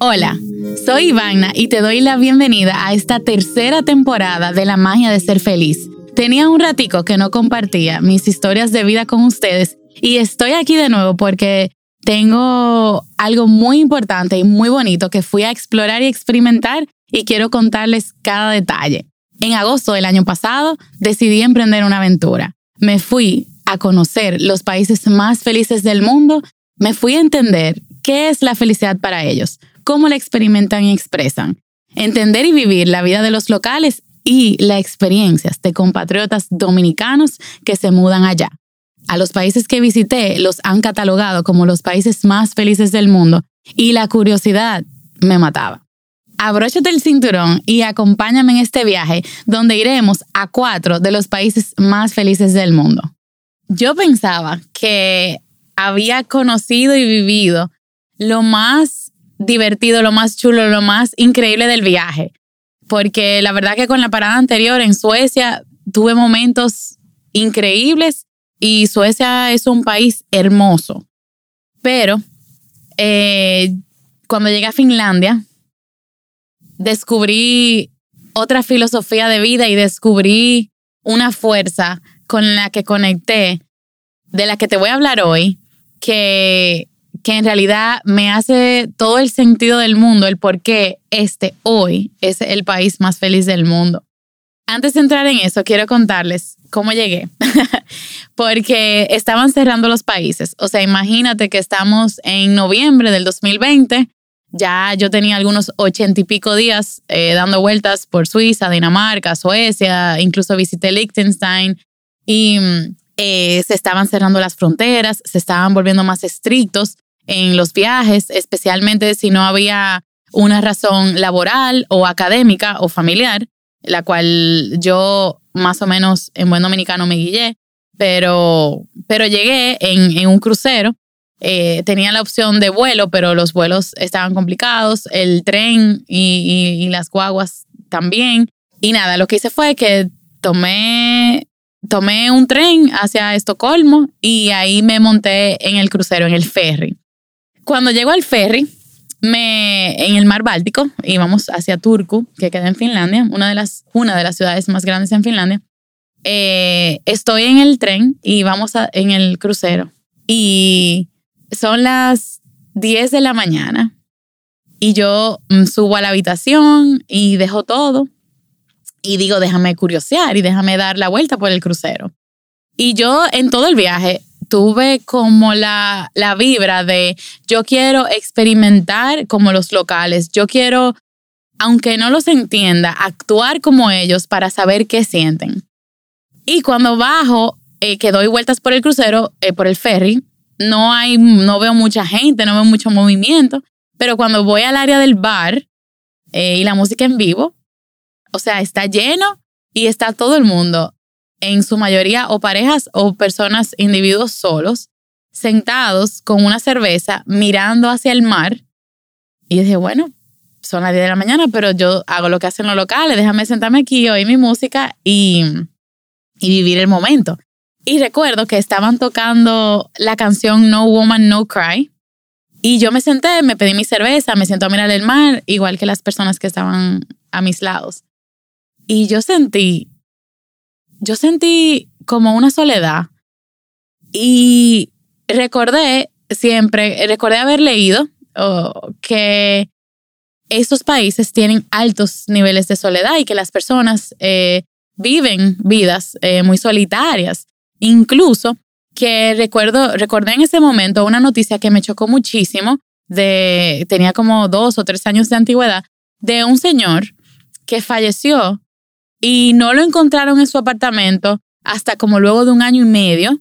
Hola, soy Ivana y te doy la bienvenida a esta tercera temporada de La magia de ser feliz. Tenía un ratico que no compartía mis historias de vida con ustedes y estoy aquí de nuevo porque tengo algo muy importante y muy bonito que fui a explorar y experimentar y quiero contarles cada detalle. En agosto del año pasado decidí emprender una aventura. Me fui a conocer los países más felices del mundo, me fui a entender qué es la felicidad para ellos, cómo la experimentan y expresan, entender y vivir la vida de los locales y las experiencias de compatriotas dominicanos que se mudan allá. A los países que visité los han catalogado como los países más felices del mundo y la curiosidad me mataba. Abróchate el cinturón y acompáñame en este viaje donde iremos a cuatro de los países más felices del mundo. Yo pensaba que había conocido y vivido lo más divertido, lo más chulo, lo más increíble del viaje. Porque la verdad que con la parada anterior en Suecia tuve momentos increíbles y Suecia es un país hermoso. Pero eh, cuando llegué a Finlandia, descubrí otra filosofía de vida y descubrí una fuerza con la que conecté, de la que te voy a hablar hoy, que, que en realidad me hace todo el sentido del mundo, el por qué este hoy es el país más feliz del mundo. Antes de entrar en eso, quiero contarles cómo llegué, porque estaban cerrando los países. O sea, imagínate que estamos en noviembre del 2020 ya yo tenía algunos ochenta y pico días eh, dando vueltas por Suiza, Dinamarca, Suecia, incluso visité Liechtenstein y eh, se estaban cerrando las fronteras, se estaban volviendo más estrictos en los viajes, especialmente si no había una razón laboral o académica o familiar, la cual yo más o menos en buen dominicano me guillé, pero, pero llegué en, en un crucero eh, tenía la opción de vuelo, pero los vuelos estaban complicados, el tren y, las guaguas también. Y nada, lo que hice fue que tomé, tomé un tren hacia Estocolmo y ahí me monté en el crucero, en el ferry. Cuando llego al ferry, me, en el mar Báltico, íbamos hacia Turku, que queda en Finlandia, una de las, una de las ciudades más grandes en Finlandia. Eh, estoy en el tren y vamos en el crucero. Y son las 10 de la mañana y yo mm, subo a la habitación y dejo todo y digo, déjame curiosear y déjame dar la vuelta por el crucero. Y yo en todo el viaje tuve como la, la vibra de yo quiero experimentar como los locales, yo quiero, aunque no los entienda, actuar como ellos para saber qué sienten. Y cuando bajo, eh, que doy vueltas por el crucero, eh, por el ferry, no hay, no veo mucha gente, no veo mucho movimiento, pero cuando voy al área del bar eh, y la música en vivo, o sea, está lleno y está todo el mundo, en su mayoría o parejas o personas, individuos solos, sentados con una cerveza, mirando hacia el mar. Y dije, bueno, son las 10 de la mañana, pero yo hago lo que hacen los locales, déjame sentarme aquí, oír mi música y, y vivir el momento. Y recuerdo que estaban tocando la canción No Woman, No Cry. Y yo me senté, me pedí mi cerveza, me siento a mirar el mar, igual que las personas que estaban a mis lados. Y yo sentí, yo sentí como una soledad. Y recordé siempre, recordé haber leído que estos países tienen altos niveles de soledad y que las personas eh, viven vidas eh, muy solitarias. Incluso que recuerdo, recordé en ese momento una noticia que me chocó muchísimo, de, tenía como dos o tres años de antigüedad, de un señor que falleció y no lo encontraron en su apartamento hasta como luego de un año y medio.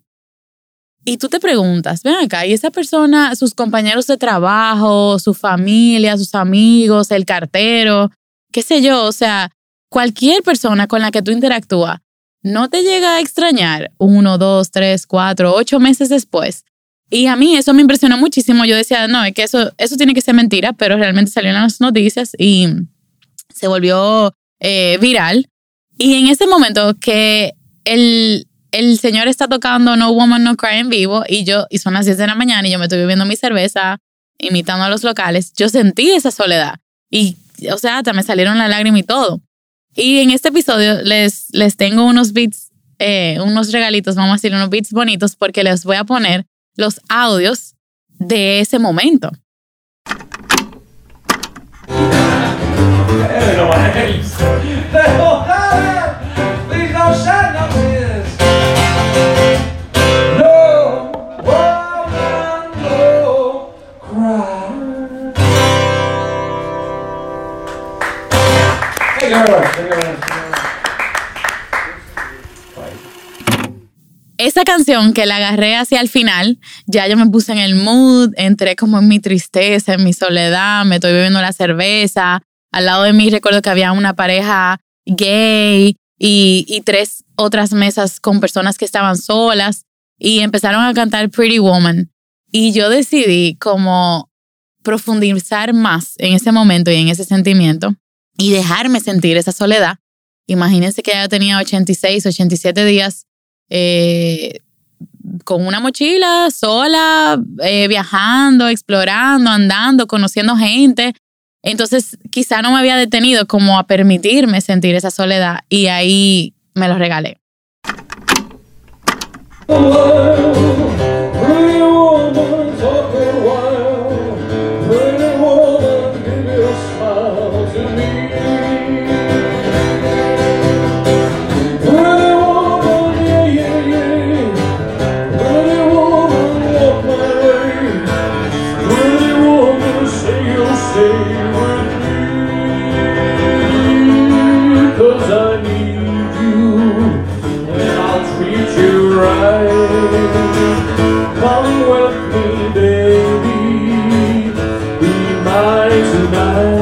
Y tú te preguntas, ven acá, y esa persona, sus compañeros de trabajo, su familia, sus amigos, el cartero, qué sé yo, o sea, cualquier persona con la que tú interactúas, no te llega a extrañar uno, dos, tres, cuatro, ocho meses después. Y a mí eso me impresionó muchísimo. Yo decía, no, es que eso, eso tiene que ser mentira, pero realmente salió en las noticias y se volvió eh, viral. Y en ese momento que el, el señor está tocando No Woman No Cry en vivo y yo, y son las 10 de la mañana y yo me estoy bebiendo mi cerveza imitando a los locales, yo sentí esa soledad. Y, o sea, hasta me salieron la lágrima y todo. Y en este episodio les, les tengo unos beats, eh, unos regalitos, vamos a decir, unos beats bonitos, porque les voy a poner los audios de ese momento. Esa canción que la agarré hacia el final, ya yo me puse en el mood, entré como en mi tristeza, en mi soledad, me estoy bebiendo la cerveza. Al lado de mí recuerdo que había una pareja gay y, y tres otras mesas con personas que estaban solas y empezaron a cantar Pretty Woman. Y yo decidí como profundizar más en ese momento y en ese sentimiento y dejarme sentir esa soledad. Imagínense que ya tenía 86, 87 días eh, con una mochila, sola, eh, viajando, explorando, andando, conociendo gente. Entonces quizá no me había detenido como a permitirme sentir esa soledad y ahí me lo regalé. nights and.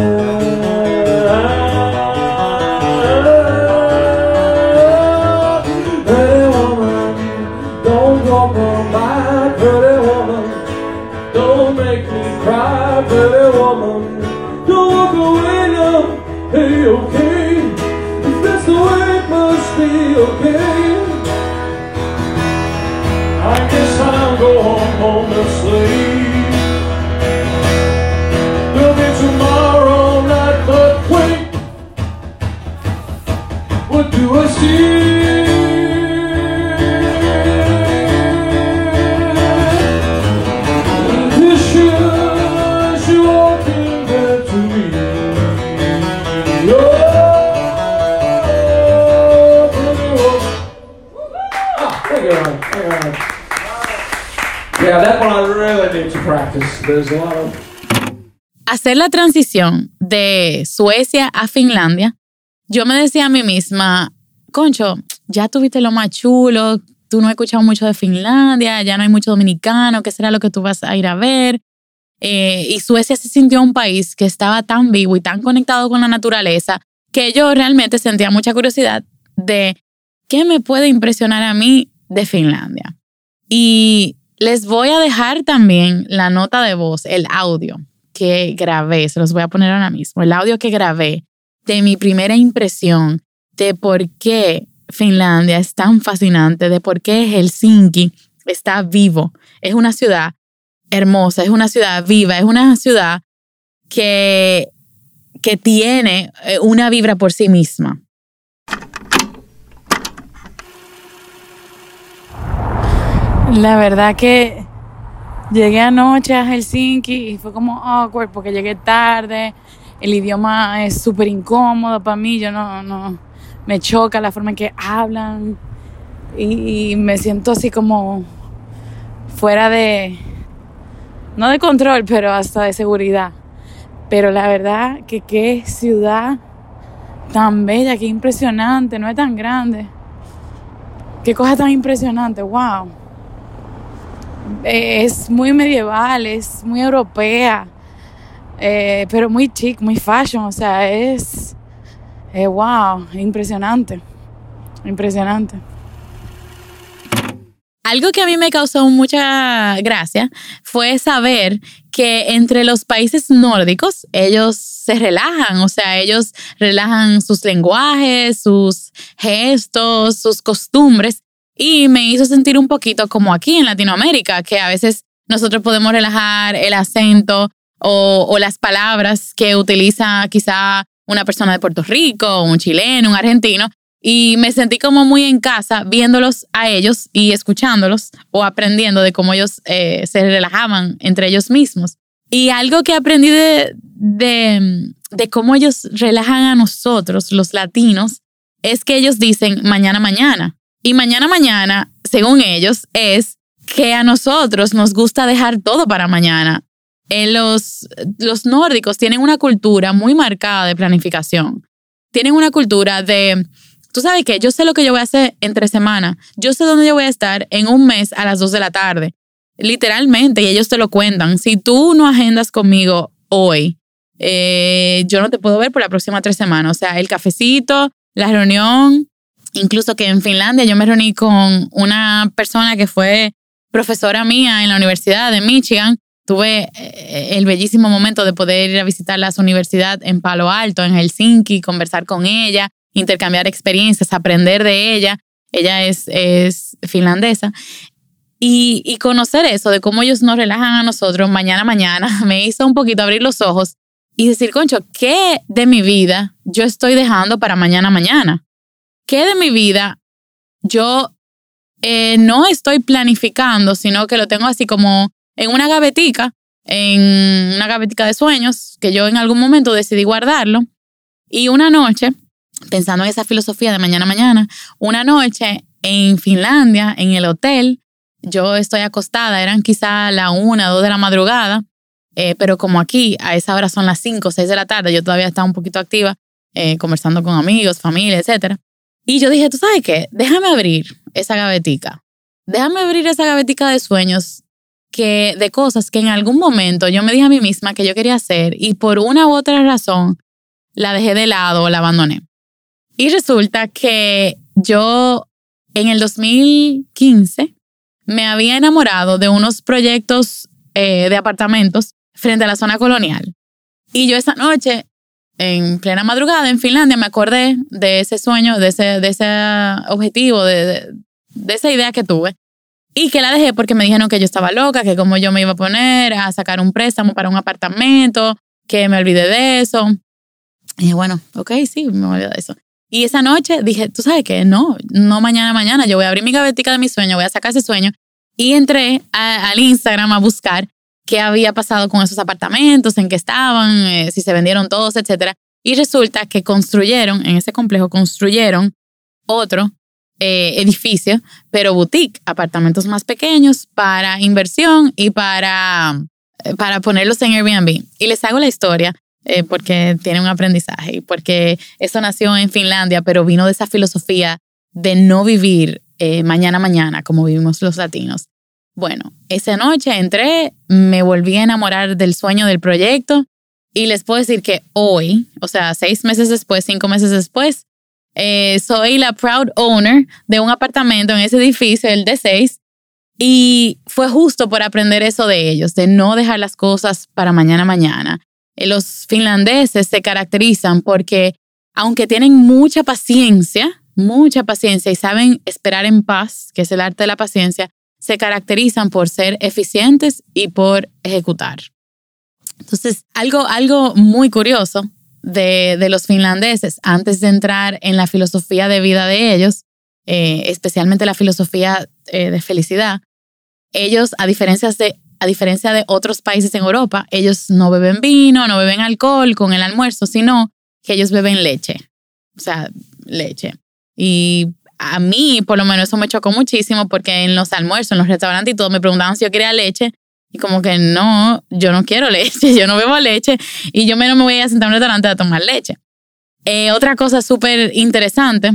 Hacer la transición de Suecia a Finlandia, yo me decía a mí misma, concho, ya tuviste lo más chulo, tú no has escuchado mucho de Finlandia, ya no hay mucho dominicano, ¿qué será lo que tú vas a ir a ver? Eh, y Suecia se sintió un país que estaba tan vivo y tan conectado con la naturaleza que yo realmente sentía mucha curiosidad de qué me puede impresionar a mí de Finlandia. Y les voy a dejar también la nota de voz, el audio que grabé, se los voy a poner ahora mismo, el audio que grabé de mi primera impresión de por qué Finlandia es tan fascinante, de por qué Helsinki está vivo. Es una ciudad hermosa, es una ciudad viva, es una ciudad que, que tiene eh, una vibra por sí misma. La verdad que llegué anoche a Helsinki y fue como awkward porque llegué tarde. El idioma es súper incómodo para mí. Yo no, no, me choca la forma en que hablan y, me siento así como fuera de, no de control, pero hasta de seguridad. Pero la verdad que qué ciudad tan bella, qué impresionante, no es tan grande. Qué cosa tan impresionante, wow. Es muy medieval, es muy europea, eh, pero muy chic, muy fashion, o sea, es, eh, wow, impresionante, impresionante. Algo que a mí me causó mucha gracia fue saber que entre los países nórdicos ellos se relajan, o sea, ellos relajan sus lenguajes, sus gestos, sus costumbres y me hizo sentir un poquito como aquí en Latinoamérica, que a veces nosotros podemos relajar el acento o, las palabras que utiliza quizá una persona de Puerto Rico, un chileno, un argentino, y me sentí como muy en casa viéndolos a ellos y escuchándolos o aprendiendo de cómo ellos eh, se relajaban entre ellos mismos. Y algo que aprendí de, de cómo ellos relajan a nosotros, los latinos, es que ellos dicen mañana, mañana. Y mañana, mañana, según ellos, es que a nosotros nos gusta dejar todo para mañana. En los, los nórdicos tienen una cultura muy marcada de planificación. Tienen una cultura de, tú sabes que yo sé lo que yo voy a hacer entre semana. Yo sé dónde yo voy a estar en un mes a las 2 de la tarde. Literalmente, y ellos te lo cuentan. Si tú no agendas conmigo hoy, eh, yo no te puedo ver por la próxima tres semanas. O sea, el cafecito, la reunión, incluso que en Finlandia yo me reuní con una persona que fue profesora mía en la Universidad de Michigan tuve eh, el bellísimo momento de poder ir a visitar la universidad en Palo Alto, en Helsinki, conversar con ella, intercambiar experiencias, aprender de ella. Ella es, es finlandesa. Y, y, conocer eso, de cómo ellos nos relajan a nosotros mañana mañana, me hizo un poquito abrir los ojos y decir, concho, ¿qué de mi vida yo estoy dejando para mañana mañana? ¿Qué de mi vida yo eh, no estoy planificando, sino que lo tengo así como en una gavetica, en una gavetica de sueños, que yo en algún momento decidí guardarlo. Y una noche, pensando en esa filosofía de mañana mañana, una noche en Finlandia, en el hotel, yo estoy acostada, eran quizá la una, dos de la madrugada, eh, pero como aquí a esa hora son las cinco, seis de la tarde, yo todavía estaba un poquito activa, eh, conversando con amigos, familia, etc. Y yo dije, ¿tú sabes qué? Déjame abrir esa gavetica. Déjame abrir esa gavetica de sueños que de cosas que en algún momento yo me dije a mí misma que yo quería hacer y por una u otra razón la dejé de lado o la abandoné. Y resulta que yo en el 2015 me había enamorado de unos proyectos eh, de apartamentos frente a la zona colonial. Y yo esa noche, en plena madrugada en Finlandia, me acordé de ese sueño, de ese, de ese objetivo, de, de esa idea que tuve. Y que la dejé porque me dijeron que yo estaba loca, que como yo me iba a poner a sacar un préstamo para un apartamento, que me olvidé de eso. Y dije, bueno, ok, sí, me olvidé de eso. Y esa noche dije, tú sabes qué, no, no mañana, mañana, yo voy a abrir mi gavetica de mi sueño, voy a sacar ese sueño. Y entré al Instagram a buscar qué había pasado con esos apartamentos, en qué estaban, eh, si se vendieron todos, etc. Y resulta que construyeron, en ese complejo, construyeron otro eh, edificio, pero boutique, apartamentos más pequeños para inversión y para, eh, para ponerlos en Airbnb. Y les hago la historia eh, porque tiene un aprendizaje y porque eso nació en Finlandia, pero vino de esa filosofía de no vivir mañana mañana como vivimos los latinos. Bueno, esa noche entré, me volví a enamorar del sueño del proyecto y les puedo decir que hoy, o sea, seis meses después, cinco meses después, eh, soy la proud owner de un apartamento en ese edificio, el D6, y fue justo por aprender eso de ellos, de no dejar las cosas para mañana mañana. Eh, los finlandeses se caracterizan porque, aunque tienen mucha paciencia, mucha paciencia y saben esperar en paz, que es el arte de la paciencia, se caracterizan por ser eficientes y por ejecutar. Entonces, algo, algo muy curioso de, los finlandeses antes de entrar en la filosofía de vida de ellos, eh, especialmente la filosofía eh, de felicidad, ellos, a diferencia, de, a diferencia de otros países en Europa, ellos no beben vino, no beben alcohol con el almuerzo, sino que ellos beben leche, o sea, leche. Y a mí, por lo menos, eso me chocó muchísimo porque en los almuerzos, en los restaurantes y todo, me preguntaban si yo quería leche y como que no, yo no quiero leche, yo no bebo leche y yo menos me voy a sentar en un restaurante a tomar leche. Eh, otra cosa súper interesante,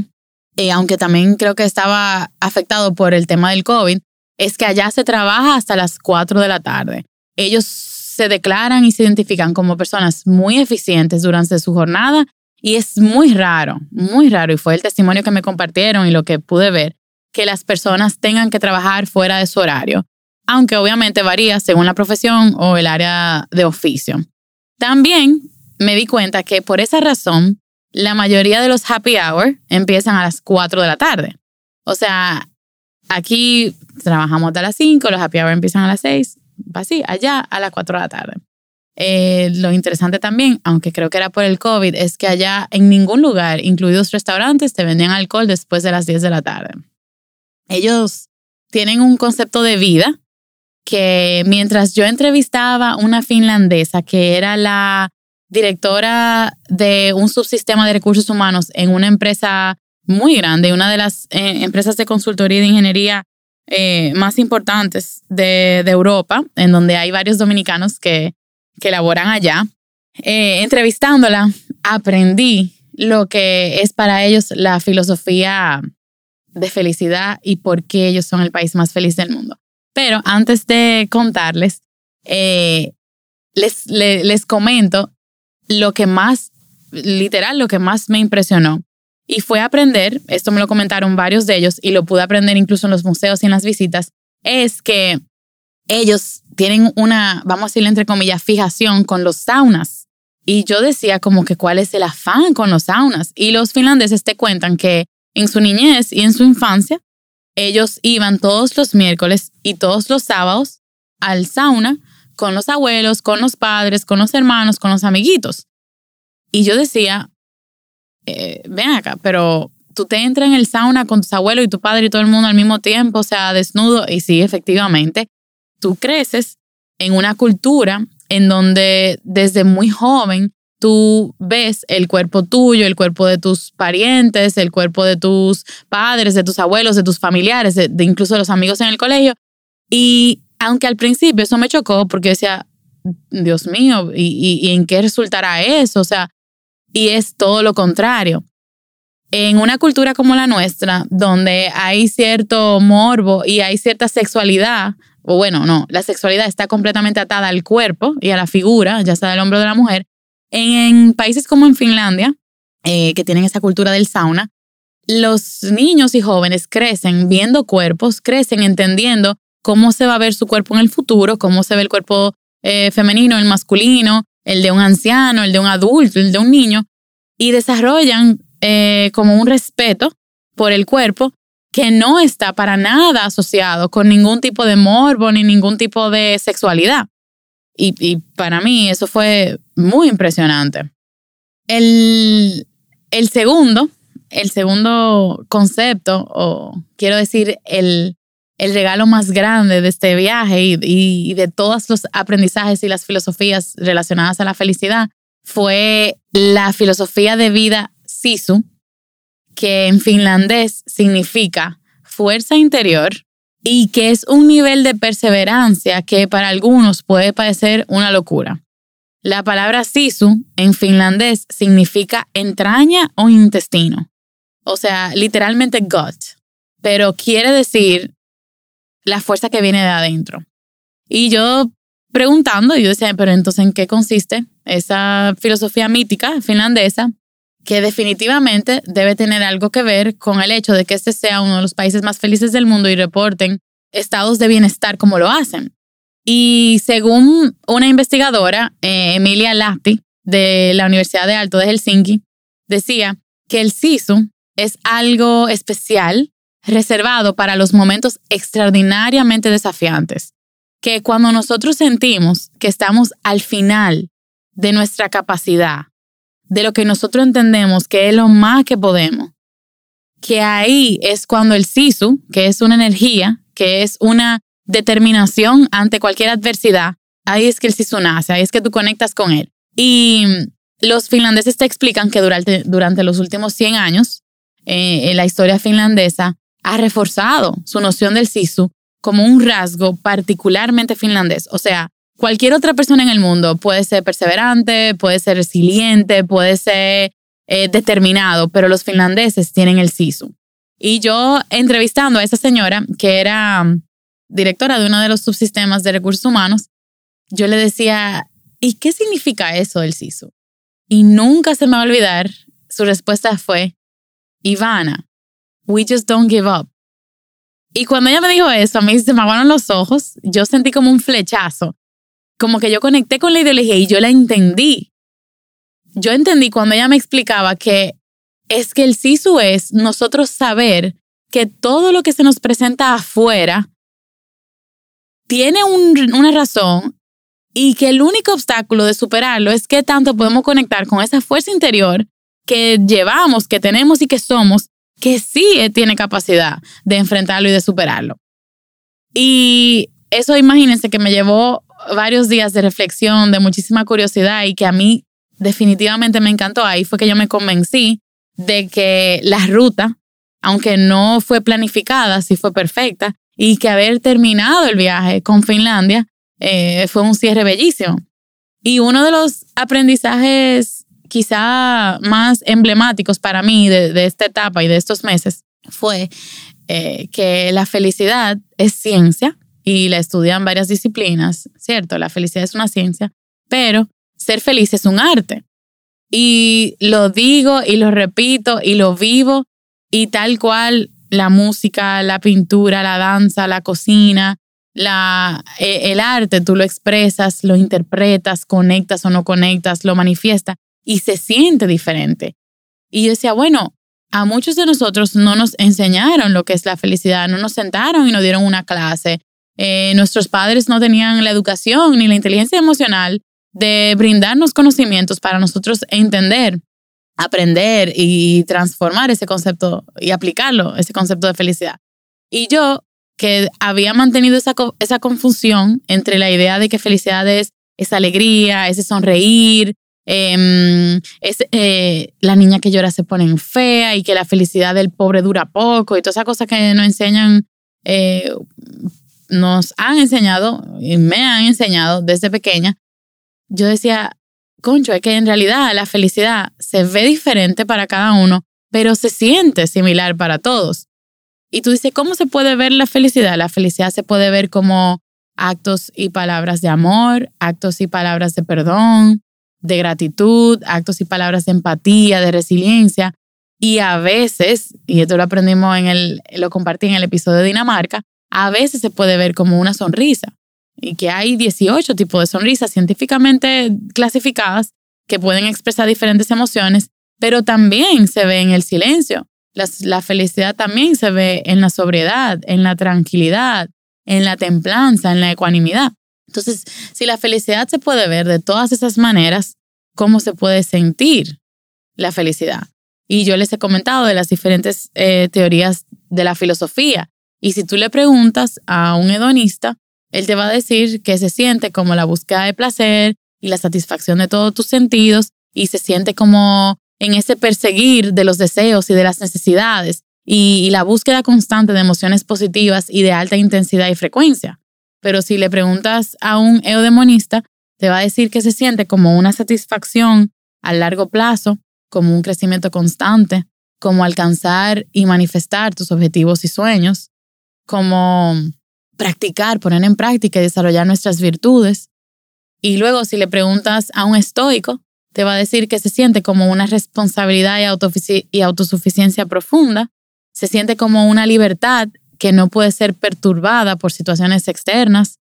eh, aunque también creo que estaba afectado por el tema del COVID, es que allá se trabaja hasta las 4 de la tarde. Ellos se declaran y se identifican como personas muy eficientes durante su jornada y es muy raro, muy raro, y fue el testimonio que me compartieron y lo que pude ver, que las personas tengan que trabajar fuera de su horario aunque obviamente varía según la profesión o el área de oficio. También me di cuenta que por esa razón, la mayoría de los happy hour empiezan a las 4 de la tarde. O sea, aquí trabajamos hasta las 5, los happy hour empiezan a las 6, así, allá a las 4 de la tarde. Eh, lo interesante también, aunque creo que era por el COVID, es que allá en ningún lugar, incluidos restaurantes, te vendían alcohol después de las 10 de la tarde. Ellos tienen un concepto de vida que mientras yo entrevistaba una finlandesa que era la directora de un subsistema de recursos humanos en una empresa muy grande, una de las eh, empresas de consultoría y de ingeniería eh, más importantes de, Europa, en donde hay varios dominicanos que, que laboran allá. Eh, entrevistándola, aprendí lo que es para ellos la filosofía de felicidad y por qué ellos son el país más feliz del mundo. Pero antes de contarles, les, les comento lo que más, literal, lo que más me impresionó. Y fue aprender, esto me lo comentaron varios de ellos y lo pude aprender incluso en los museos y en las visitas, es que ellos tienen una, vamos a decirle entre comillas, fijación con los saunas. Y yo decía como que cuál es el afán con los saunas. Y los finlandeses te cuentan que en su niñez y en su infancia, ellos iban todos los miércoles y todos los sábados al sauna con los abuelos, con los padres, con los hermanos, con los amiguitos. Y yo decía, eh, ven acá, pero tú te entras en el sauna con tus abuelos y tu padre y todo el mundo al mismo tiempo, o sea, desnudo. Y sí, efectivamente, tú creces en una cultura en donde desde muy joven tú ves el cuerpo tuyo, el cuerpo de tus parientes, el cuerpo de tus padres, de tus abuelos, de tus familiares, de, incluso de los amigos en el colegio. Y aunque al principio eso me chocó porque decía, Dios mío, ¿y, en qué resultará eso? O sea, y es todo lo contrario. En una cultura como la nuestra, donde hay cierto morbo y hay cierta sexualidad, o bueno, no, la sexualidad está completamente atada al cuerpo y a la figura, ya sea del hombre o de la mujer, en, países como en Finlandia, eh, que tienen esa cultura del sauna, los niños y jóvenes crecen viendo cuerpos, crecen entendiendo cómo se va a ver su cuerpo en el futuro, cómo se ve el cuerpo eh, femenino, el masculino, el de un anciano, el de un adulto, el de un niño, y desarrollan eh, como un respeto por el cuerpo que no está para nada asociado con ningún tipo de morbo ni ningún tipo de sexualidad. Y, y para mí eso fue muy impresionante. El, el segundo, el segundo concepto, o quiero decir, el, el regalo más grande de este viaje y, de todos los aprendizajes y las filosofías relacionadas a la felicidad fue la filosofía de vida Sisu, que en finlandés significa fuerza interior y que es un nivel de perseverancia que para algunos puede parecer una locura. La palabra sisu en finlandés significa entraña o intestino, o sea, literalmente gut, pero quiere decir la fuerza que viene de adentro. Y yo preguntando, yo decía, pero entonces, ¿en qué consiste esa filosofía mítica finlandesa? Que definitivamente debe tener algo que ver con el hecho de que este sea uno de los países más felices del mundo y reporten estados de bienestar como lo hacen. Y según una investigadora, eh, Emilia Lahti, de la Universidad de Alto de Helsinki, decía que el SISU es algo especial reservado para los momentos extraordinariamente desafiantes, que cuando nosotros sentimos que estamos al final de nuestra capacidad, de lo que nosotros entendemos que es lo más que podemos, que ahí es cuando el sisu, que es una energía, que es una determinación ante cualquier adversidad, ahí es que el sisu nace, ahí es que tú conectas con él. Y los finlandeses te explican que durante, durante los últimos 100 años, eh, en la historia finlandesa, ha reforzado su noción del sisu como un rasgo particularmente finlandés. O sea, cualquier otra persona en el mundo puede ser perseverante, puede ser resiliente, puede ser eh, determinado, pero los finlandeses tienen el sisu. Y yo entrevistando a esa señora, que era um, directora de uno de los subsistemas de recursos humanos, yo le decía, ¿y qué significa eso del sisu? Y nunca se me va a olvidar, su respuesta fue, Ivana, We just don't give up. Y cuando ella me dijo eso, a mí se me aguaron los ojos, yo sentí como un flechazo, como que yo conecté con la ideología y yo la entendí. Yo entendí cuando ella me explicaba que es que el SISU es nosotros saber que todo lo que se nos presenta afuera tiene una razón y que el único obstáculo de superarlo es qué tanto podemos conectar con esa fuerza interior que llevamos, que tenemos y que somos, que sí tiene capacidad de enfrentarlo y de superarlo. Y eso imagínense que me llevó varios días de reflexión, de muchísima curiosidad y que a mí definitivamente me encantó. Ahí fue que yo me convencí de que la ruta, aunque no fue planificada, sí fue perfecta y que haber terminado el viaje con Finlandia eh, fue un cierre bellísimo. Y uno de los aprendizajes quizá más emblemáticos para mí de, esta etapa y de estos meses fue eh, que la felicidad es ciencia y la estudian varias disciplinas, ¿cierto? La felicidad es una ciencia, pero ser feliz es un arte. Y lo digo y lo repito y lo vivo y tal cual la música, la pintura, la danza, la cocina, la, e, el arte, tú lo expresas, lo interpretas, conectas o no conectas, lo manifiestas y se siente diferente. Y yo decía, bueno, a muchos de nosotros no nos enseñaron lo que es la felicidad, no nos sentaron y nos dieron una clase. Eh, nuestros padres no tenían la educación ni la inteligencia emocional de brindarnos conocimientos para nosotros entender, aprender y transformar ese concepto y aplicarlo, ese concepto de felicidad. Y yo, que había mantenido esa, esa confusión entre la idea de que felicidad es esa alegría, ese sonreír, em, es eh, la niña que llora se pone fea y que la felicidad del pobre dura poco y todas esas cosas que nos enseñan, eh, nos han enseñado y me han enseñado desde pequeña, yo decía, concho, es que en realidad la felicidad se ve diferente para cada uno, pero se siente similar para todos. Y tú dices, ¿cómo se puede ver la felicidad? La felicidad se puede ver como actos y palabras de amor, actos y palabras de perdón, de gratitud, actos y palabras de empatía, de resiliencia. Y a veces, y esto lo aprendimos en el, lo compartí en el episodio de Dinamarca, a veces se puede ver como una sonrisa y que hay 18 tipos de sonrisas científicamente clasificadas que pueden expresar diferentes emociones, pero también se ve en el silencio. La, felicidad también se ve en la sobriedad, en la tranquilidad, en la templanza, en la ecuanimidad. Entonces, si la felicidad se puede ver de todas esas maneras, ¿cómo se puede sentir la felicidad? Y yo les he comentado de las diferentes eh, teorías de la filosofía. Y si tú le preguntas a un hedonista, él te va a decir que se siente como la búsqueda de placer y la satisfacción de todos tus sentidos y se siente como en ese perseguir de los deseos y de las necesidades y, la búsqueda constante de emociones positivas y de alta intensidad y frecuencia. Pero si le preguntas a un eudemonista, te va a decir que se siente como una satisfacción a largo plazo, como un crecimiento constante, como alcanzar y manifestar tus objetivos y sueños, como practicar, poner en práctica y desarrollar nuestras virtudes. Y luego si le preguntas a un estoico, te va a decir que se siente como una responsabilidad y, autosuficiencia profunda, se siente como una libertad que no puede ser perturbada por situaciones externas,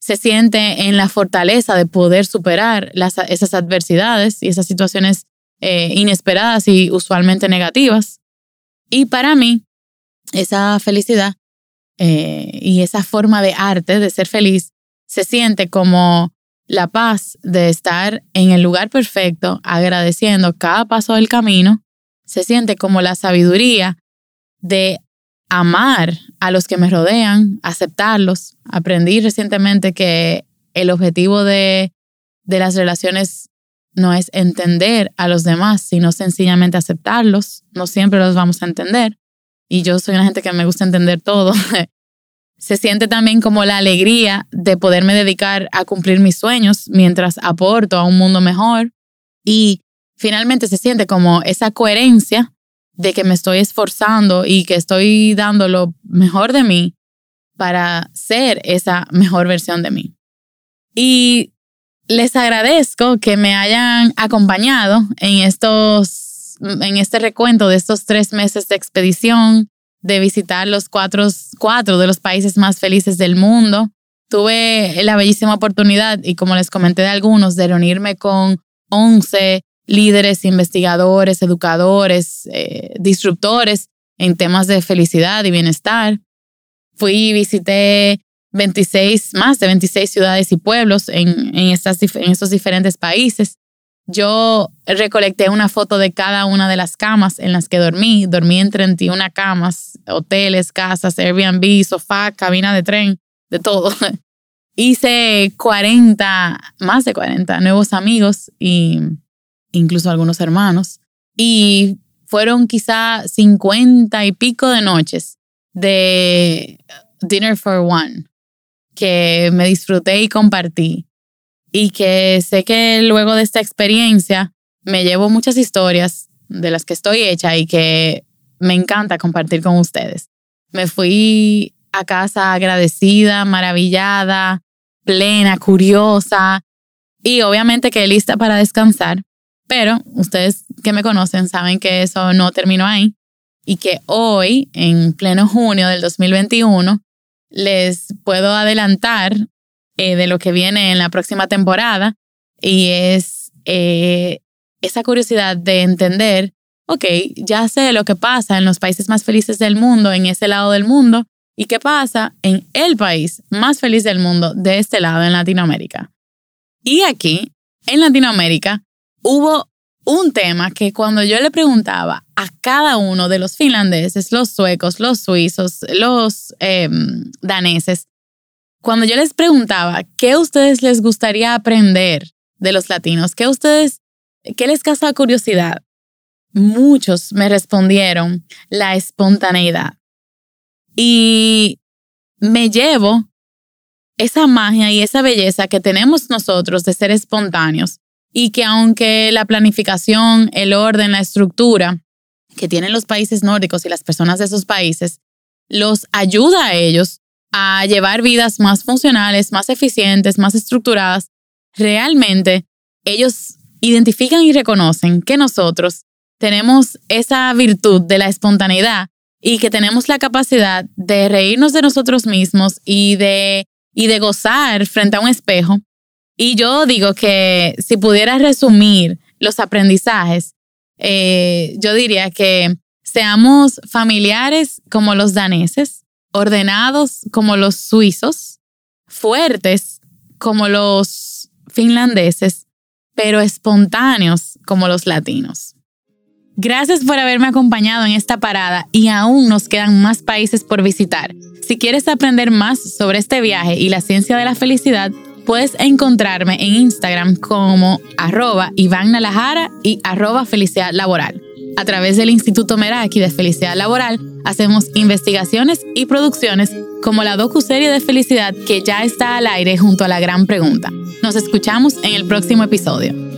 se siente en la fortaleza de poder superar esas adversidades y esas situaciones eh, inesperadas y usualmente negativas. Y para mí, esa felicidad eh, y esa forma de arte, de ser feliz, se siente como la paz de estar en el lugar perfecto, agradeciendo cada paso del camino, se siente como la sabiduría de amar a los que me rodean, aceptarlos. Aprendí recientemente que el objetivo de, de las relaciones no es entender a los demás, sino sencillamente aceptarlos. No siempre los vamos a entender, y yo soy una gente que me gusta entender todo, se siente también como la alegría de poderme dedicar a cumplir mis sueños mientras aporto a un mundo mejor. Y finalmente se siente como esa coherencia de que me estoy esforzando y que estoy dando lo mejor de mí para ser esa mejor versión de mí. Y les agradezco que me hayan acompañado en estos en este recuento de estos tres meses de expedición, de visitar los cuatro, cuatro de los países más felices del mundo. Tuve la bellísima oportunidad, y como les comenté de algunos, de reunirme con 11 líderes, investigadores, educadores, eh, disruptores en temas de felicidad y bienestar. Fui y visité 26, más de 26 ciudades y pueblos en, en, estas, en estos diferentes países. Yo recolecté una foto de cada una de las camas en las que dormí. Dormí en 31 camas, hoteles, casas, Airbnb, sofá, cabina de tren, de todo. Hice 40, más de 40 nuevos amigos y incluso algunos hermanos. Y fueron quizá 50 y pico de noches de Dinner for One que me disfruté y compartí. Y que sé que luego de esta experiencia me llevo muchas historias de las que estoy hecha y que me encanta compartir con ustedes. Me fui a casa agradecida, maravillada, plena, curiosa y obviamente que lista para descansar. Pero ustedes que me conocen saben que eso no terminó ahí y que hoy, en pleno junio del 2021, les puedo adelantar eh, de lo que viene en la próxima temporada y es eh, esa curiosidad de entender, ok, ya sé lo que pasa en los países más felices del mundo, en ese lado del mundo, y qué pasa en el país más feliz del mundo, de este lado, en Latinoamérica. Y aquí, en Latinoamérica, hubo un tema que cuando yo le preguntaba a cada uno de los finlandeses, los suecos, los suizos, los em, daneses, cuando yo les preguntaba qué a ustedes les gustaría aprender de los latinos, qué ustedes, qué les causa curiosidad, muchos me respondieron la espontaneidad. Y me llevo esa magia y esa belleza que tenemos nosotros de ser espontáneos y que aunque la planificación, el orden, la estructura que tienen los países nórdicos y las personas de esos países los ayuda a ellos a llevar vidas más funcionales, más eficientes, más estructuradas, realmente ellos identifican y reconocen que nosotros tenemos esa virtud de la espontaneidad y que tenemos la capacidad de reírnos de nosotros mismos y de, y de gozar frente a un espejo. Y yo digo que si pudiera resumir los aprendizajes, eh, yo diría que seamos familiares como los daneses, ordenados como los suizos, fuertes como los finlandeses, pero espontáneos como los latinos. Gracias por haberme acompañado en esta parada y aún nos quedan más países por visitar. Si quieres aprender más sobre este viaje y la ciencia de la felicidad, Puedes encontrarme en Instagram como arroba Nalajara y arroba Felicidad Laboral. A través del Instituto Meraki de Felicidad Laboral hacemos investigaciones y producciones como la docu-serie de felicidad que ya está al aire junto a la gran pregunta. Nos escuchamos en el próximo episodio.